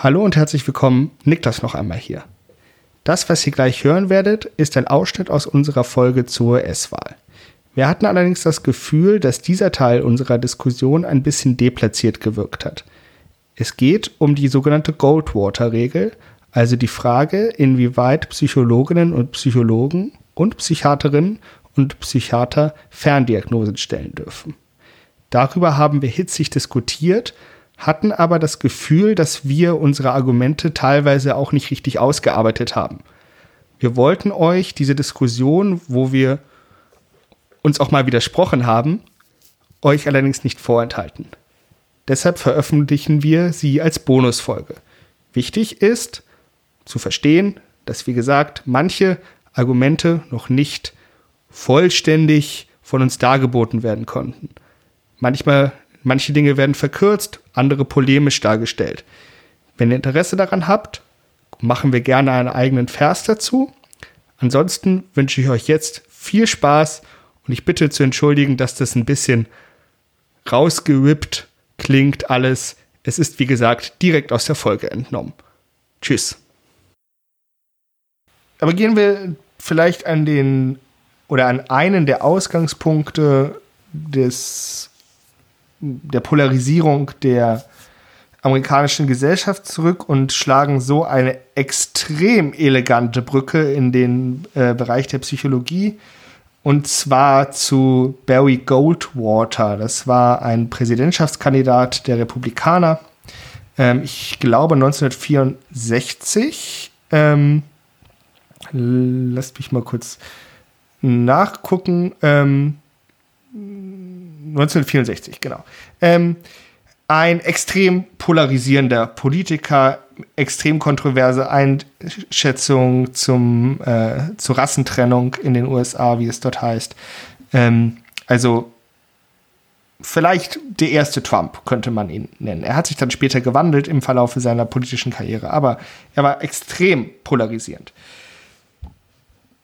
Hallo und herzlich willkommen, Niklas noch einmal hier. Das, was ihr gleich hören werdet, ist ein Ausschnitt aus unserer Folge zur S-Wahl. Wir hatten allerdings das Gefühl, dass dieser Teil unserer Diskussion ein bisschen deplatziert gewirkt hat. Es geht um die sogenannte Goldwater-Regel, also die Frage, inwieweit Psychologinnen und Psychologen und Psychiaterinnen und Psychiater Ferndiagnosen stellen dürfen. Darüber haben wir hitzig diskutiert hatten aber das Gefühl, dass wir unsere Argumente teilweise auch nicht richtig ausgearbeitet haben. Wir wollten euch diese Diskussion, wo wir uns auch mal widersprochen haben, euch allerdings nicht vorenthalten. Deshalb veröffentlichen wir sie als Bonusfolge. Wichtig ist zu verstehen, dass, wie gesagt, manche Argumente noch nicht vollständig von uns dargeboten werden konnten. Manchmal Manche Dinge werden verkürzt, andere polemisch dargestellt. Wenn ihr Interesse daran habt, machen wir gerne einen eigenen Vers dazu. Ansonsten wünsche ich euch jetzt viel Spaß und ich bitte zu entschuldigen, dass das ein bisschen rausgewippt klingt alles. Es ist, wie gesagt, direkt aus der Folge entnommen. Tschüss. Aber gehen wir vielleicht an den oder an einen der Ausgangspunkte des der Polarisierung der amerikanischen Gesellschaft zurück und schlagen so eine extrem elegante Brücke in den äh, Bereich der Psychologie. Und zwar zu Barry Goldwater. Das war ein Präsidentschaftskandidat der Republikaner. Ähm, ich glaube 1964. Ähm, lasst mich mal kurz nachgucken. Ähm, 1964, genau. Ähm, ein extrem polarisierender Politiker, extrem kontroverse Einschätzung zum, äh, zur Rassentrennung in den USA, wie es dort heißt. Ähm, also vielleicht der erste Trump, könnte man ihn nennen. Er hat sich dann später gewandelt im Verlauf seiner politischen Karriere, aber er war extrem polarisierend.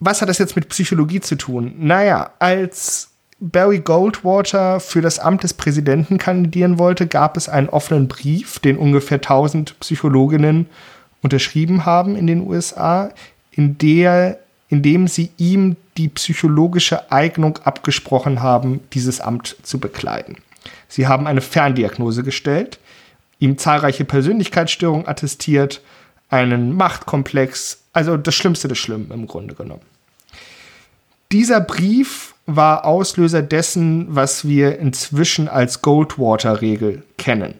Was hat das jetzt mit Psychologie zu tun? Naja, als Barry Goldwater für das Amt des Präsidenten kandidieren wollte, gab es einen offenen Brief, den ungefähr 1000 Psychologinnen unterschrieben haben in den USA, in, der, in dem sie ihm die psychologische Eignung abgesprochen haben, dieses Amt zu bekleiden. Sie haben eine Ferndiagnose gestellt, ihm zahlreiche Persönlichkeitsstörungen attestiert, einen Machtkomplex, also das Schlimmste des Schlimmen im Grunde genommen. Dieser Brief war Auslöser dessen, was wir inzwischen als Goldwater-Regel kennen.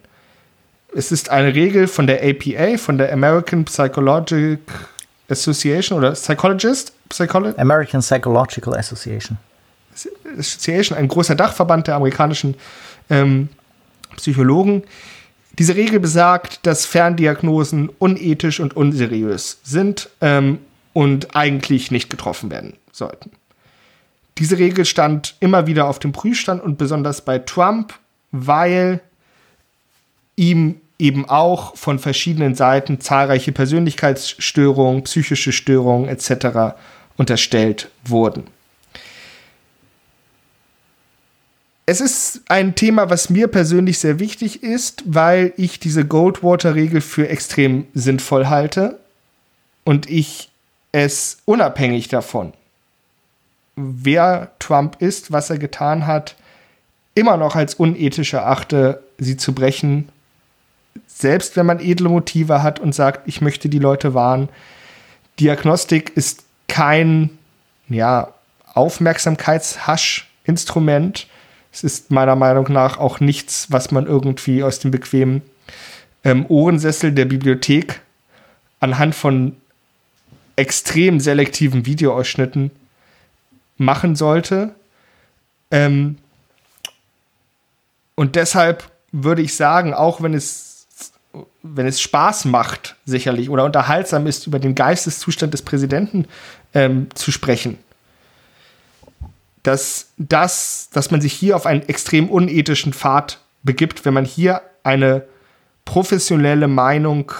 Es ist eine Regel von der APA, von der American Psychological Association oder Psychologist? Psycholo American Psychological Association. Association, ein großer Dachverband der amerikanischen ähm, Psychologen. Diese Regel besagt, dass Ferndiagnosen unethisch und unseriös sind ähm, und eigentlich nicht getroffen werden sollten. Diese Regel stand immer wieder auf dem Prüfstand und besonders bei Trump, weil ihm eben auch von verschiedenen Seiten zahlreiche Persönlichkeitsstörungen, psychische Störungen etc. unterstellt wurden. Es ist ein Thema, was mir persönlich sehr wichtig ist, weil ich diese Goldwater-Regel für extrem sinnvoll halte und ich es unabhängig davon, wer Trump ist, was er getan hat, immer noch als unethisch erachte, sie zu brechen. Selbst wenn man edle Motive hat und sagt, ich möchte die Leute warnen. Diagnostik ist kein ja, Aufmerksamkeitshasch-Instrument. Es ist meiner Meinung nach auch nichts, was man irgendwie aus dem bequemen ähm, Ohrensessel der Bibliothek anhand von extrem selektiven Videoausschnitten machen sollte. Ähm, und deshalb würde ich sagen, auch wenn es, wenn es Spaß macht, sicherlich, oder unterhaltsam ist, über den Geisteszustand des Präsidenten ähm, zu sprechen, dass, das, dass man sich hier auf einen extrem unethischen Pfad begibt, wenn man hier eine professionelle Meinung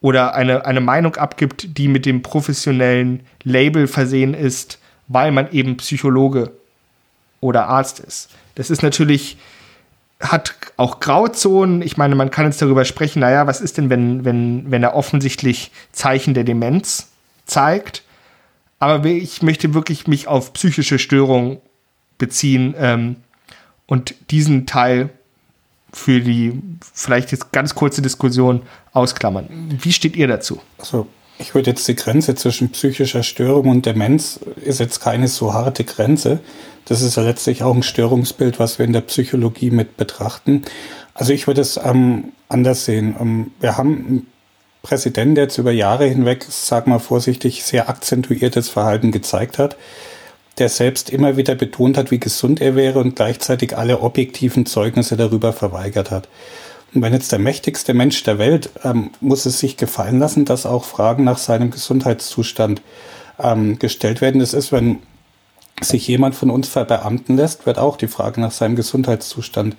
oder eine, eine Meinung abgibt, die mit dem professionellen Label versehen ist, weil man eben Psychologe oder Arzt ist. Das ist natürlich hat auch Grauzonen. Ich meine, man kann jetzt darüber sprechen, naja, was ist denn, wenn, wenn, wenn er offensichtlich Zeichen der Demenz zeigt? Aber ich möchte wirklich mich auf psychische Störungen beziehen ähm, und diesen Teil für die vielleicht jetzt ganz kurze Diskussion ausklammern. Wie steht ihr dazu? Also ich würde jetzt die Grenze zwischen psychischer Störung und Demenz ist jetzt keine so harte Grenze. Das ist ja letztlich auch ein Störungsbild, was wir in der Psychologie mit betrachten. Also ich würde es ähm, anders sehen. Ähm, wir haben einen Präsidenten, der jetzt über Jahre hinweg, sag mal vorsichtig, sehr akzentuiertes Verhalten gezeigt hat, der selbst immer wieder betont hat, wie gesund er wäre und gleichzeitig alle objektiven Zeugnisse darüber verweigert hat. Und wenn jetzt der mächtigste Mensch der Welt, ähm, muss es sich gefallen lassen, dass auch Fragen nach seinem Gesundheitszustand ähm, gestellt werden. Das ist, wenn sich jemand von uns verbeamten lässt, wird auch die Frage nach seinem Gesundheitszustand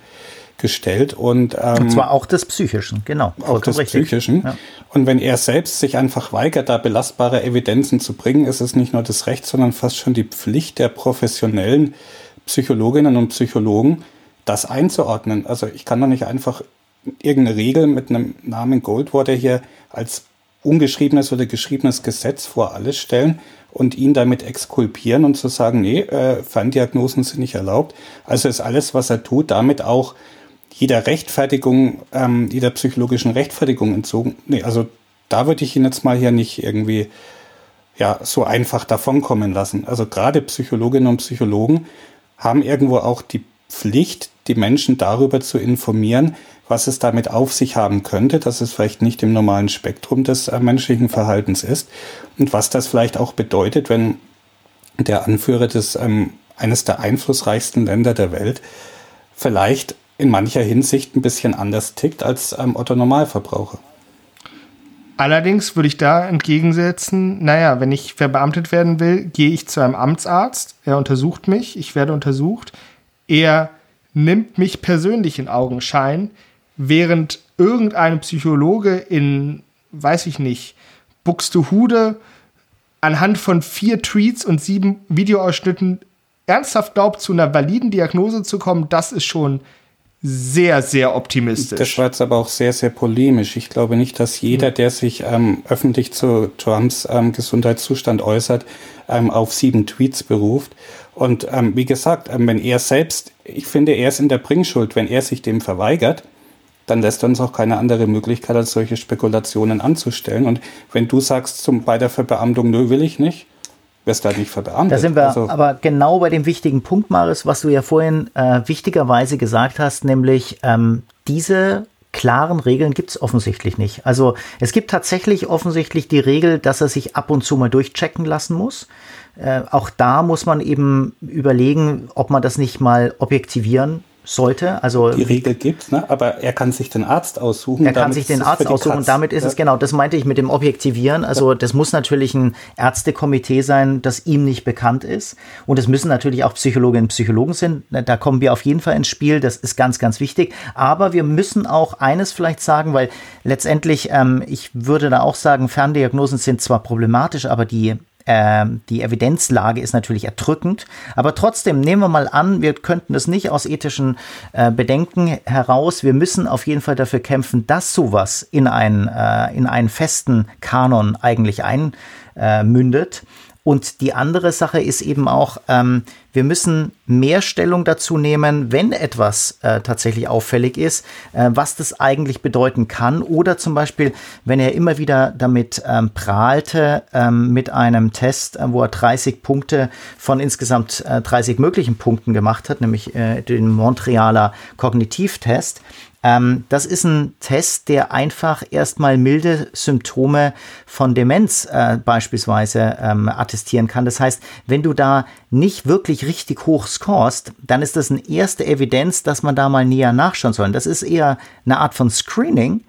gestellt. Und, ähm, und zwar auch des Psychischen, genau. Auch des richtig. Psychischen. Ja. Und wenn er selbst sich einfach weigert, da belastbare Evidenzen zu bringen, ist es nicht nur das Recht, sondern fast schon die Pflicht der professionellen Psychologinnen und Psychologen, das einzuordnen. Also ich kann doch nicht einfach irgendeine Regel mit einem Namen Goldwater hier als ungeschriebenes oder geschriebenes Gesetz vor alles stellen und ihn damit exkulpieren und zu sagen, nee, äh, Ferndiagnosen sind nicht erlaubt. Also ist alles, was er tut, damit auch jeder Rechtfertigung, ähm, jeder psychologischen Rechtfertigung entzogen. Nee, also da würde ich ihn jetzt mal hier nicht irgendwie ja so einfach davonkommen lassen. Also gerade Psychologinnen und Psychologen haben irgendwo auch die Pflicht, die Menschen darüber zu informieren, was es damit auf sich haben könnte, dass es vielleicht nicht im normalen Spektrum des äh, menschlichen Verhaltens ist und was das vielleicht auch bedeutet, wenn der Anführer des ähm, eines der einflussreichsten Länder der Welt vielleicht in mancher Hinsicht ein bisschen anders tickt als ähm, Otto Normalverbraucher. Allerdings würde ich da entgegensetzen, naja, wenn ich verbeamtet werden will, gehe ich zu einem Amtsarzt, er untersucht mich, ich werde untersucht, er nimmt mich persönlich in Augenschein, während irgendein Psychologe in, weiß ich nicht, Buxtehude anhand von vier Tweets und sieben Videoausschnitten ernsthaft glaubt, zu einer validen Diagnose zu kommen, das ist schon sehr, sehr optimistisch. Das war jetzt aber auch sehr, sehr polemisch. Ich glaube nicht, dass jeder, der sich ähm, öffentlich zu Trumps ähm, Gesundheitszustand äußert, ähm, auf sieben Tweets beruft. Und ähm, wie gesagt, ähm, wenn er selbst, ich finde, er ist in der Bringschuld, wenn er sich dem verweigert, dann lässt uns auch keine andere Möglichkeit, als solche Spekulationen anzustellen. Und wenn du sagst zum, bei der Verbeamtung, nö, will ich nicht, wirst du halt nicht verbeamtet. Da sind wir also, aber genau bei dem wichtigen Punkt, Maris, was du ja vorhin äh, wichtigerweise gesagt hast, nämlich ähm, diese klaren Regeln gibt es offensichtlich nicht. Also es gibt tatsächlich offensichtlich die Regel, dass er sich ab und zu mal durchchecken lassen muss. Äh, auch da muss man eben überlegen, ob man das nicht mal objektivieren sollte. Also die Regel gibt's, ne? aber er kann sich den Arzt aussuchen. Er kann sich den Arzt aussuchen und damit ist ja. es genau. Das meinte ich mit dem Objektivieren. Also ja. das muss natürlich ein Ärztekomitee sein, das ihm nicht bekannt ist und es müssen natürlich auch Psychologinnen und Psychologen sein. Da kommen wir auf jeden Fall ins Spiel. Das ist ganz, ganz wichtig. Aber wir müssen auch eines vielleicht sagen, weil letztendlich ähm, ich würde da auch sagen, Ferndiagnosen sind zwar problematisch, aber die ähm, die Evidenzlage ist natürlich erdrückend. Aber trotzdem nehmen wir mal an, wir könnten es nicht aus ethischen äh, Bedenken heraus. Wir müssen auf jeden Fall dafür kämpfen, dass sowas in einen, äh, in einen festen Kanon eigentlich einmündet. Und die andere Sache ist eben auch, ähm, wir müssen mehr Stellung dazu nehmen, wenn etwas äh, tatsächlich auffällig ist, äh, was das eigentlich bedeuten kann. Oder zum Beispiel, wenn er immer wieder damit ähm, prahlte, ähm, mit einem Test, äh, wo er 30 Punkte von insgesamt 30 äh, möglichen Punkten gemacht hat, nämlich äh, den Montrealer Kognitivtest. Ähm, das ist ein Test, der einfach erstmal milde Symptome von Demenz äh, beispielsweise ähm, attestieren kann. Das heißt, wenn du da nicht wirklich richtig hoch scorest, dann ist das eine erste Evidenz, dass man da mal näher nachschauen soll. Das ist eher eine Art von Screening,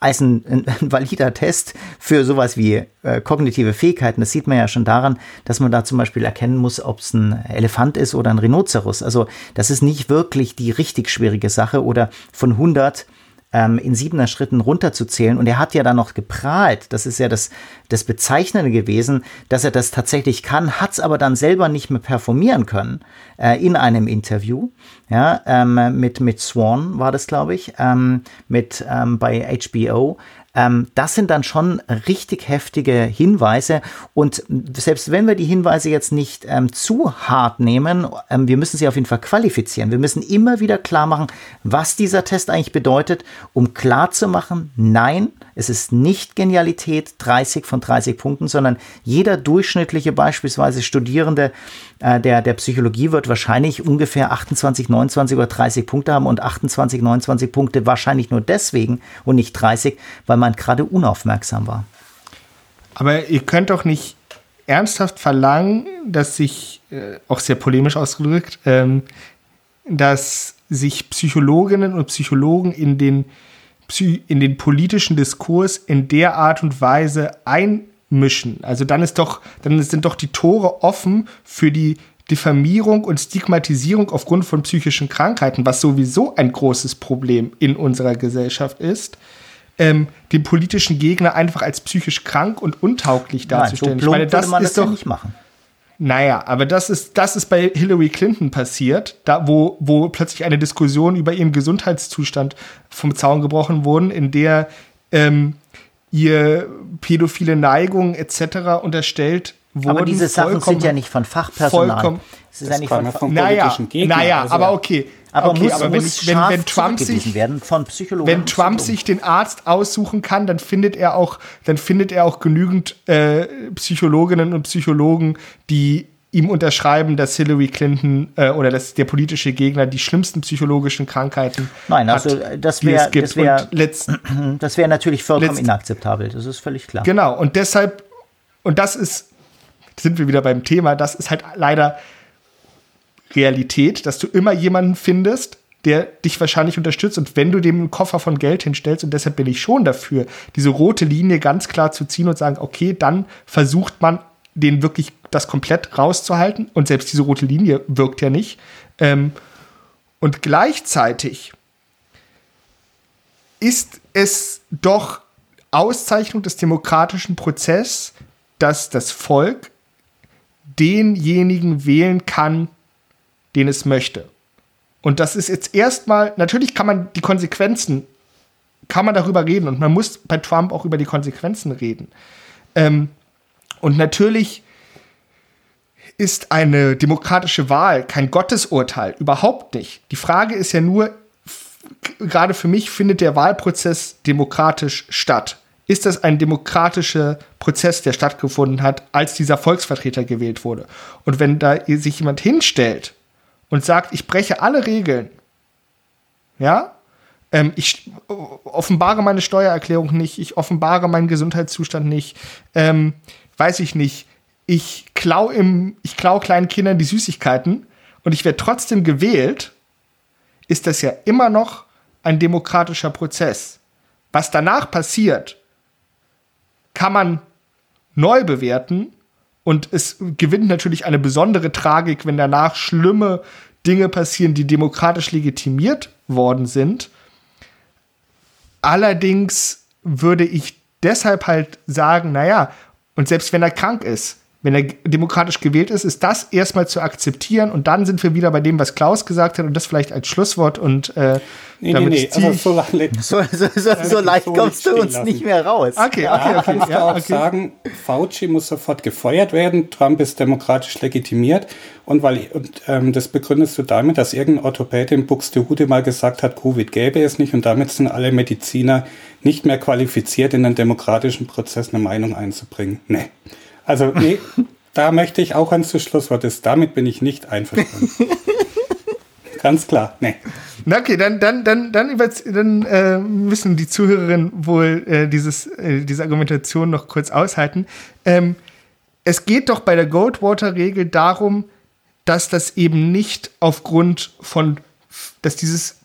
als ein, ein, ein, valider Test für sowas wie äh, kognitive Fähigkeiten. Das sieht man ja schon daran, dass man da zum Beispiel erkennen muss, ob es ein Elefant ist oder ein Rhinoceros. Also das ist nicht wirklich die richtig schwierige Sache oder von 100 ähm, in siebener Schritten runterzuzählen. Und er hat ja dann noch geprahlt, das ist ja das, das Bezeichnende gewesen, dass er das tatsächlich kann, hat es aber dann selber nicht mehr performieren können äh, in einem Interview. Ja, ähm, mit, mit Swan war das, glaube ich, ähm, mit ähm, bei HBO. Ähm, das sind dann schon richtig heftige Hinweise. Und selbst wenn wir die Hinweise jetzt nicht ähm, zu hart nehmen, ähm, wir müssen sie auf jeden Fall qualifizieren. Wir müssen immer wieder klar machen, was dieser Test eigentlich bedeutet, um klar zu machen, nein, es ist nicht Genialität 30 von 30 Punkten, sondern jeder durchschnittliche beispielsweise Studierende äh, der, der Psychologie wird wahrscheinlich ungefähr 28, 29 oder 30 Punkte haben und 28, 29 Punkte wahrscheinlich nur deswegen und nicht 30, weil man gerade unaufmerksam war. Aber ihr könnt doch nicht ernsthaft verlangen, dass sich, äh, auch sehr polemisch ausgedrückt, ähm, dass sich Psychologinnen und Psychologen in den, in den politischen Diskurs in der Art und Weise einmischen. Also dann ist doch, dann sind doch die Tore offen für die Diffamierung und Stigmatisierung aufgrund von psychischen Krankheiten, was sowieso ein großes Problem in unserer Gesellschaft ist ähm, den politischen Gegner einfach als psychisch krank und untauglich darzustellen. Nein, so ich meine, das ist das doch ja nicht machen. Naja, aber das ist, das ist bei Hillary Clinton passiert, da, wo, wo plötzlich eine Diskussion über ihren Gesundheitszustand vom Zaun gebrochen wurden, in der ähm, ihr pädophile Neigungen etc. unterstellt wurden. Aber diese Sachen sind ja nicht von Fachpersonal. Vollkommen, das ist ja nicht von, von naja, Gegner. Naja, also, aber okay. Aber okay, muss, aber wenn, muss wenn, wenn Trump sich werden von Psychologen. Wenn Trump sich den Arzt aussuchen kann, dann findet er auch, dann findet er auch genügend äh, Psychologinnen und Psychologen, die ihm unterschreiben, dass Hillary Clinton äh, oder dass der politische Gegner die schlimmsten psychologischen Krankheiten Nein, also hat, das wäre das wäre das wäre natürlich vollkommen inakzeptabel. Das ist völlig klar. Genau und deshalb und das ist sind wir wieder beim Thema. Das ist halt leider Realität, dass du immer jemanden findest, der dich wahrscheinlich unterstützt. Und wenn du dem einen Koffer von Geld hinstellst, und deshalb bin ich schon dafür, diese rote Linie ganz klar zu ziehen und sagen, okay, dann versucht man, den wirklich das komplett rauszuhalten. Und selbst diese rote Linie wirkt ja nicht. Ähm, und gleichzeitig ist es doch Auszeichnung des demokratischen Prozesses, dass das Volk denjenigen wählen kann, den es möchte. Und das ist jetzt erstmal, natürlich kann man die Konsequenzen, kann man darüber reden und man muss bei Trump auch über die Konsequenzen reden. Ähm, und natürlich ist eine demokratische Wahl kein Gottesurteil, überhaupt nicht. Die Frage ist ja nur, gerade für mich findet der Wahlprozess demokratisch statt. Ist das ein demokratischer Prozess, der stattgefunden hat, als dieser Volksvertreter gewählt wurde? Und wenn da sich jemand hinstellt und sagt, ich breche alle Regeln, ja, ähm, ich offenbare meine Steuererklärung nicht, ich offenbare meinen Gesundheitszustand nicht, ähm, weiß ich nicht, ich klau im, ich klau kleinen Kindern die Süßigkeiten und ich werde trotzdem gewählt, ist das ja immer noch ein demokratischer Prozess. Was danach passiert, kann man neu bewerten und es gewinnt natürlich eine besondere Tragik, wenn danach schlimme Dinge passieren, die demokratisch legitimiert worden sind. Allerdings würde ich deshalb halt sagen, naja, und selbst wenn er krank ist, wenn er demokratisch gewählt ist, ist das erstmal zu akzeptieren und dann sind wir wieder bei dem, was Klaus gesagt hat und das vielleicht als Schlusswort und äh, nee, damit nee, nee, also so, so, so, so, so leicht kommst du uns lassen. nicht mehr raus. Okay, okay, okay. Kannst ja, du auch okay. sagen, Fauci muss sofort gefeuert werden, Trump ist demokratisch legitimiert und weil und, ähm, das begründest du damit, dass irgendein Orthopäde in Buxtehude mal gesagt hat, Covid gäbe es nicht und damit sind alle Mediziner nicht mehr qualifiziert, in den demokratischen Prozess eine Meinung einzubringen. Nee. Also, nee, da möchte ich auch ans Schlusswort ist. Damit bin ich nicht einverstanden. Ganz klar, nee. Na okay, dann, dann, dann, dann, dann äh, müssen die Zuhörerinnen wohl äh, dieses, äh, diese Argumentation noch kurz aushalten. Ähm, es geht doch bei der Goldwater-Regel darum, dass das eben nicht aufgrund von, dass dieses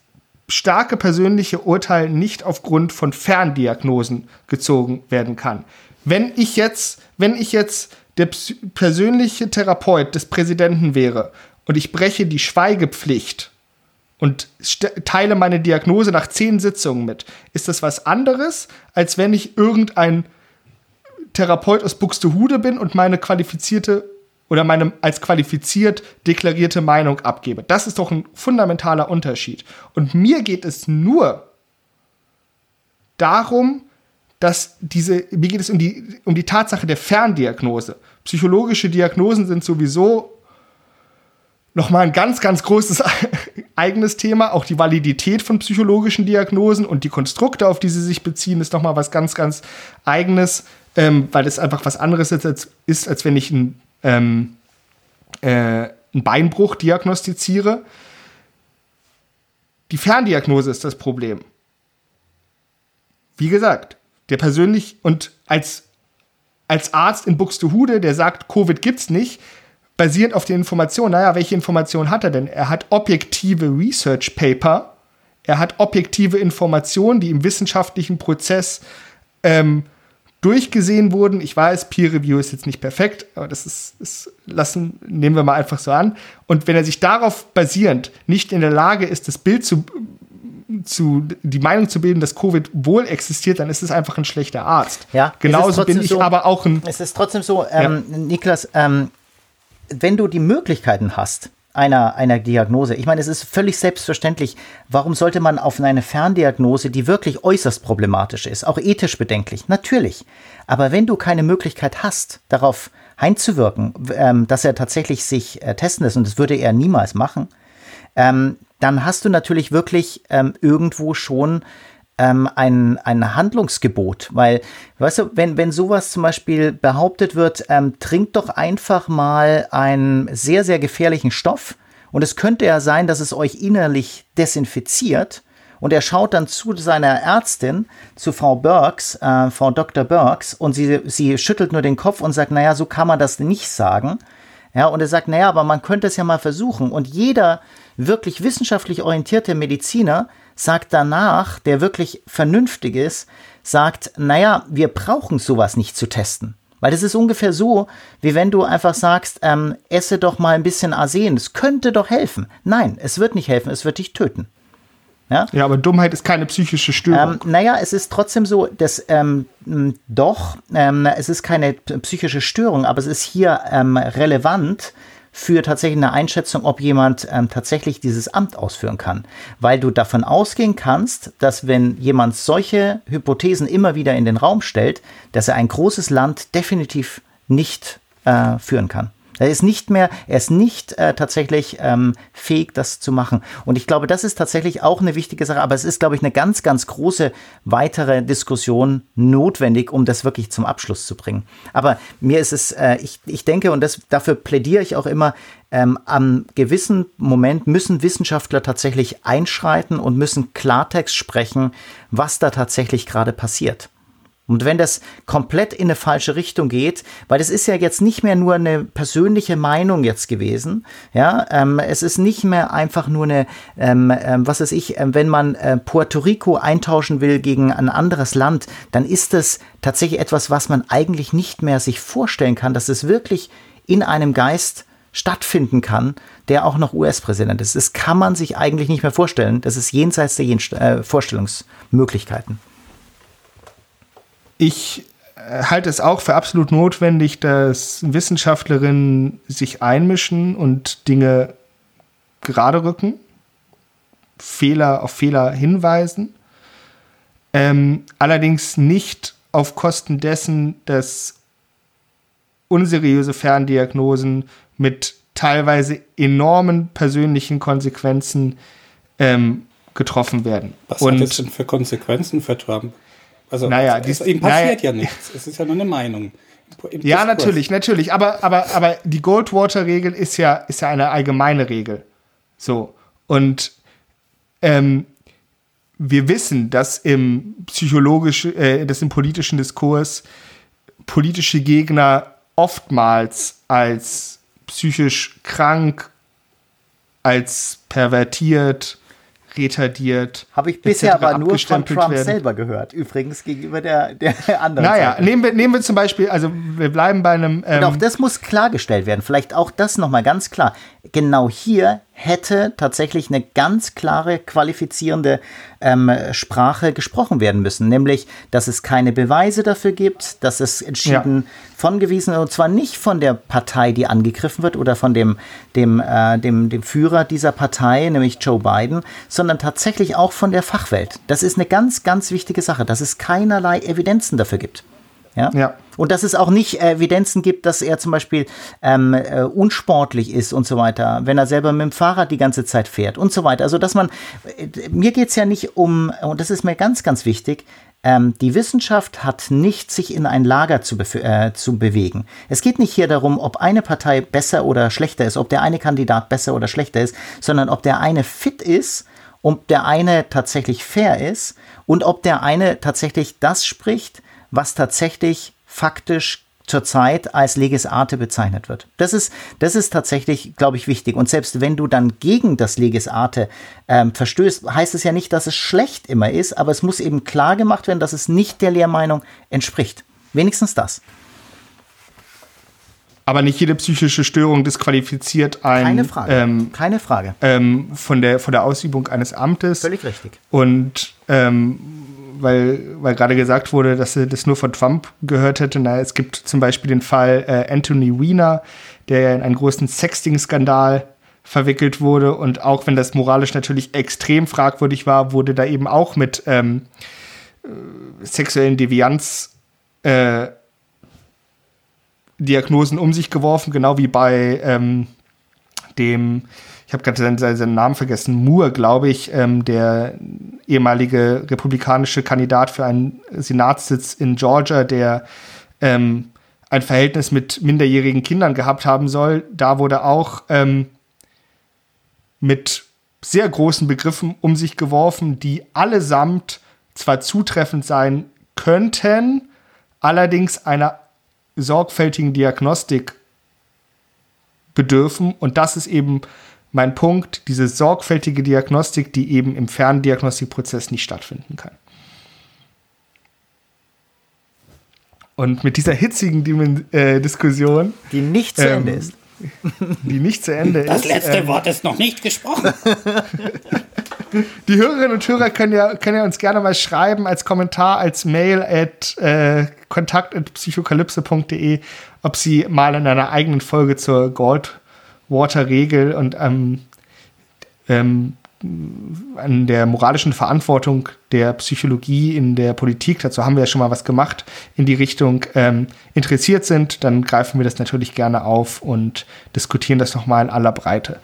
starke persönliche Urteil nicht aufgrund von Ferndiagnosen gezogen werden kann. Wenn ich jetzt, wenn ich jetzt der persönliche Therapeut des Präsidenten wäre und ich breche die Schweigepflicht und teile meine Diagnose nach zehn Sitzungen mit, ist das was anderes, als wenn ich irgendein Therapeut aus Buxtehude bin und meine qualifizierte oder meine als qualifiziert deklarierte Meinung abgebe. Das ist doch ein fundamentaler Unterschied. Und mir geht es nur darum, dass diese, mir geht es um die, um die Tatsache der Ferndiagnose. Psychologische Diagnosen sind sowieso nochmal ein ganz, ganz großes eigenes Thema. Auch die Validität von psychologischen Diagnosen und die Konstrukte, auf die sie sich beziehen, ist nochmal was ganz, ganz eigenes, ähm, weil es einfach was anderes ist, als, ist, als wenn ich ein, ähm, äh, einen Beinbruch diagnostiziere. Die Ferndiagnose ist das Problem. Wie gesagt, der persönlich und als, als Arzt in Buxtehude, der sagt, Covid gibt's nicht, basierend auf den Informationen, naja, welche Informationen hat er denn? Er hat objektive Research Paper, er hat objektive Informationen, die im wissenschaftlichen Prozess ähm, durchgesehen wurden. Ich weiß, Peer Review ist jetzt nicht perfekt, aber das ist, ist, lassen, nehmen wir mal einfach so an. Und wenn er sich darauf basierend nicht in der Lage ist, das Bild zu zu, die Meinung zu bilden, dass Covid wohl existiert, dann ist es einfach ein schlechter Arzt. Ja, genauso bin ich so, aber auch ein. Es ist trotzdem so, ähm, ja. Niklas, ähm, wenn du die Möglichkeiten hast, einer, einer Diagnose. Ich meine, es ist völlig selbstverständlich. Warum sollte man auf eine Ferndiagnose, die wirklich äußerst problematisch ist, auch ethisch bedenklich? Natürlich. Aber wenn du keine Möglichkeit hast, darauf einzuwirken, ähm, dass er tatsächlich sich äh, testen lässt, und das würde er niemals machen, ähm, dann hast du natürlich wirklich ähm, irgendwo schon ähm, ein, ein Handlungsgebot. Weil, weißt du, wenn, wenn sowas zum Beispiel behauptet wird, ähm, trink doch einfach mal einen sehr, sehr gefährlichen Stoff. Und es könnte ja sein, dass es euch innerlich desinfiziert. Und er schaut dann zu seiner Ärztin, zu Frau Burks, äh, Frau Dr. Burks, und sie, sie schüttelt nur den Kopf und sagt, naja, so kann man das nicht sagen. Ja, und er sagt, naja, aber man könnte es ja mal versuchen. Und jeder wirklich wissenschaftlich orientierte Mediziner sagt danach, der wirklich vernünftig ist, sagt, naja, wir brauchen sowas nicht zu testen. Weil das ist ungefähr so, wie wenn du einfach sagst, ähm, esse doch mal ein bisschen Arsen. Es könnte doch helfen. Nein, es wird nicht helfen, es wird dich töten. Ja, ja aber Dummheit ist keine psychische Störung. Ähm, naja, es ist trotzdem so, dass ähm, doch, ähm, es ist keine psychische Störung, aber es ist hier ähm, relevant, für tatsächlich eine Einschätzung, ob jemand ähm, tatsächlich dieses Amt ausführen kann. Weil du davon ausgehen kannst, dass wenn jemand solche Hypothesen immer wieder in den Raum stellt, dass er ein großes Land definitiv nicht äh, führen kann. Er ist nicht mehr, er ist nicht äh, tatsächlich ähm, fähig, das zu machen. Und ich glaube, das ist tatsächlich auch eine wichtige Sache. Aber es ist, glaube ich, eine ganz, ganz große weitere Diskussion notwendig, um das wirklich zum Abschluss zu bringen. Aber mir ist es, äh, ich, ich denke, und das, dafür plädiere ich auch immer, ähm, am gewissen Moment müssen Wissenschaftler tatsächlich einschreiten und müssen Klartext sprechen, was da tatsächlich gerade passiert. Und wenn das komplett in eine falsche Richtung geht, weil das ist ja jetzt nicht mehr nur eine persönliche Meinung jetzt gewesen, ja, ähm, es ist nicht mehr einfach nur eine, ähm, ähm, was weiß ich, äh, wenn man äh, Puerto Rico eintauschen will gegen ein anderes Land, dann ist das tatsächlich etwas, was man eigentlich nicht mehr sich vorstellen kann, dass es wirklich in einem Geist stattfinden kann, der auch noch US-Präsident ist. Das kann man sich eigentlich nicht mehr vorstellen. Das ist jenseits der Jen äh, Vorstellungsmöglichkeiten. Ich äh, halte es auch für absolut notwendig, dass Wissenschaftlerinnen sich einmischen und Dinge gerade rücken, Fehler auf Fehler hinweisen. Ähm, allerdings nicht auf Kosten dessen, dass unseriöse Ferndiagnosen mit teilweise enormen persönlichen Konsequenzen ähm, getroffen werden. Was Und hat das denn für Konsequenzen für Trump? Also naja, dies, ihm passiert naja, ja nichts. Es ist ja nur eine Meinung. ja, natürlich, natürlich. Aber, aber, aber die Goldwater-Regel ist ja, ist ja eine allgemeine Regel. So. Und ähm, wir wissen, dass im psychologischen, äh, dass im politischen Diskurs politische Gegner oftmals als psychisch krank, als pervertiert, retardiert. Habe ich bisher aber nur von Trump werden. selber gehört, übrigens gegenüber der, der anderen Naja, Seite. nehmen wir, nehmen wir zum Beispiel, also wir bleiben bei einem. Ähm Und auch das muss klargestellt werden, vielleicht auch das nochmal ganz klar. Genau hier hätte tatsächlich eine ganz klare qualifizierende ähm, Sprache gesprochen werden müssen, nämlich, dass es keine Beweise dafür gibt, dass es entschieden ja. von gewiesen und zwar nicht von der Partei, die angegriffen wird oder von dem dem äh, dem dem Führer dieser Partei, nämlich Joe Biden, sondern tatsächlich auch von der Fachwelt. Das ist eine ganz ganz wichtige Sache, dass es keinerlei Evidenzen dafür gibt. Ja? ja. Und dass es auch nicht Evidenzen gibt, dass er zum Beispiel ähm, äh, unsportlich ist und so weiter, wenn er selber mit dem Fahrrad die ganze Zeit fährt und so weiter. Also dass man, äh, mir geht es ja nicht um, und das ist mir ganz, ganz wichtig, ähm, die Wissenschaft hat nicht, sich in ein Lager zu, äh, zu bewegen. Es geht nicht hier darum, ob eine Partei besser oder schlechter ist, ob der eine Kandidat besser oder schlechter ist, sondern ob der eine fit ist ob der eine tatsächlich fair ist und ob der eine tatsächlich das spricht, was tatsächlich faktisch zurzeit als Leges Arte bezeichnet wird. Das ist, das ist tatsächlich, glaube ich, wichtig. Und selbst wenn du dann gegen das Leges Arte ähm, verstößt, heißt es ja nicht, dass es schlecht immer ist, aber es muss eben klar gemacht werden, dass es nicht der Lehrmeinung entspricht. Wenigstens das. Aber nicht jede psychische Störung disqualifiziert ein. Keine Frage. Ähm, Keine Frage. Ähm, von, der, von der Ausübung eines Amtes. Völlig richtig. Und ähm, weil, weil gerade gesagt wurde, dass sie das nur von Trump gehört hätte. Na, es gibt zum Beispiel den Fall äh, Anthony Weiner, der in einen großen Sexting-Skandal verwickelt wurde. Und auch wenn das moralisch natürlich extrem fragwürdig war, wurde da eben auch mit ähm, äh, sexuellen Devianz äh, Diagnosen um sich geworfen, genau wie bei ähm, dem ich habe gerade seinen, seinen, Namen vergessen, Moore, glaube ich, ähm, der ehemalige republikanische Kandidat für einen Senatssitz in Georgia, der ähm, ein Verhältnis mit minderjährigen Kindern gehabt haben soll. Da wurde auch ähm, mit sehr großen Begriffen um sich geworfen, die allesamt zwar zutreffend sein könnten, allerdings einer sorgfältigen Diagnostik bedürfen. Und das ist eben mein Punkt, diese sorgfältige Diagnostik, die eben im Ferndiagnostikprozess nicht stattfinden kann. Und mit dieser hitzigen Dim äh, Diskussion, die nicht zu ähm, Ende ist, die nicht zu Ende das ist. Das letzte ähm, Wort ist noch nicht gesprochen. die Hörerinnen und Hörer können ja, können ja uns gerne mal schreiben als Kommentar, als Mail at äh, kontakt.psychokalypse.de, ob sie mal in einer eigenen Folge zur Gold Water-Regel und ähm, ähm, an der moralischen Verantwortung der Psychologie in der Politik, dazu haben wir ja schon mal was gemacht, in die Richtung ähm, interessiert sind, dann greifen wir das natürlich gerne auf und diskutieren das nochmal in aller Breite.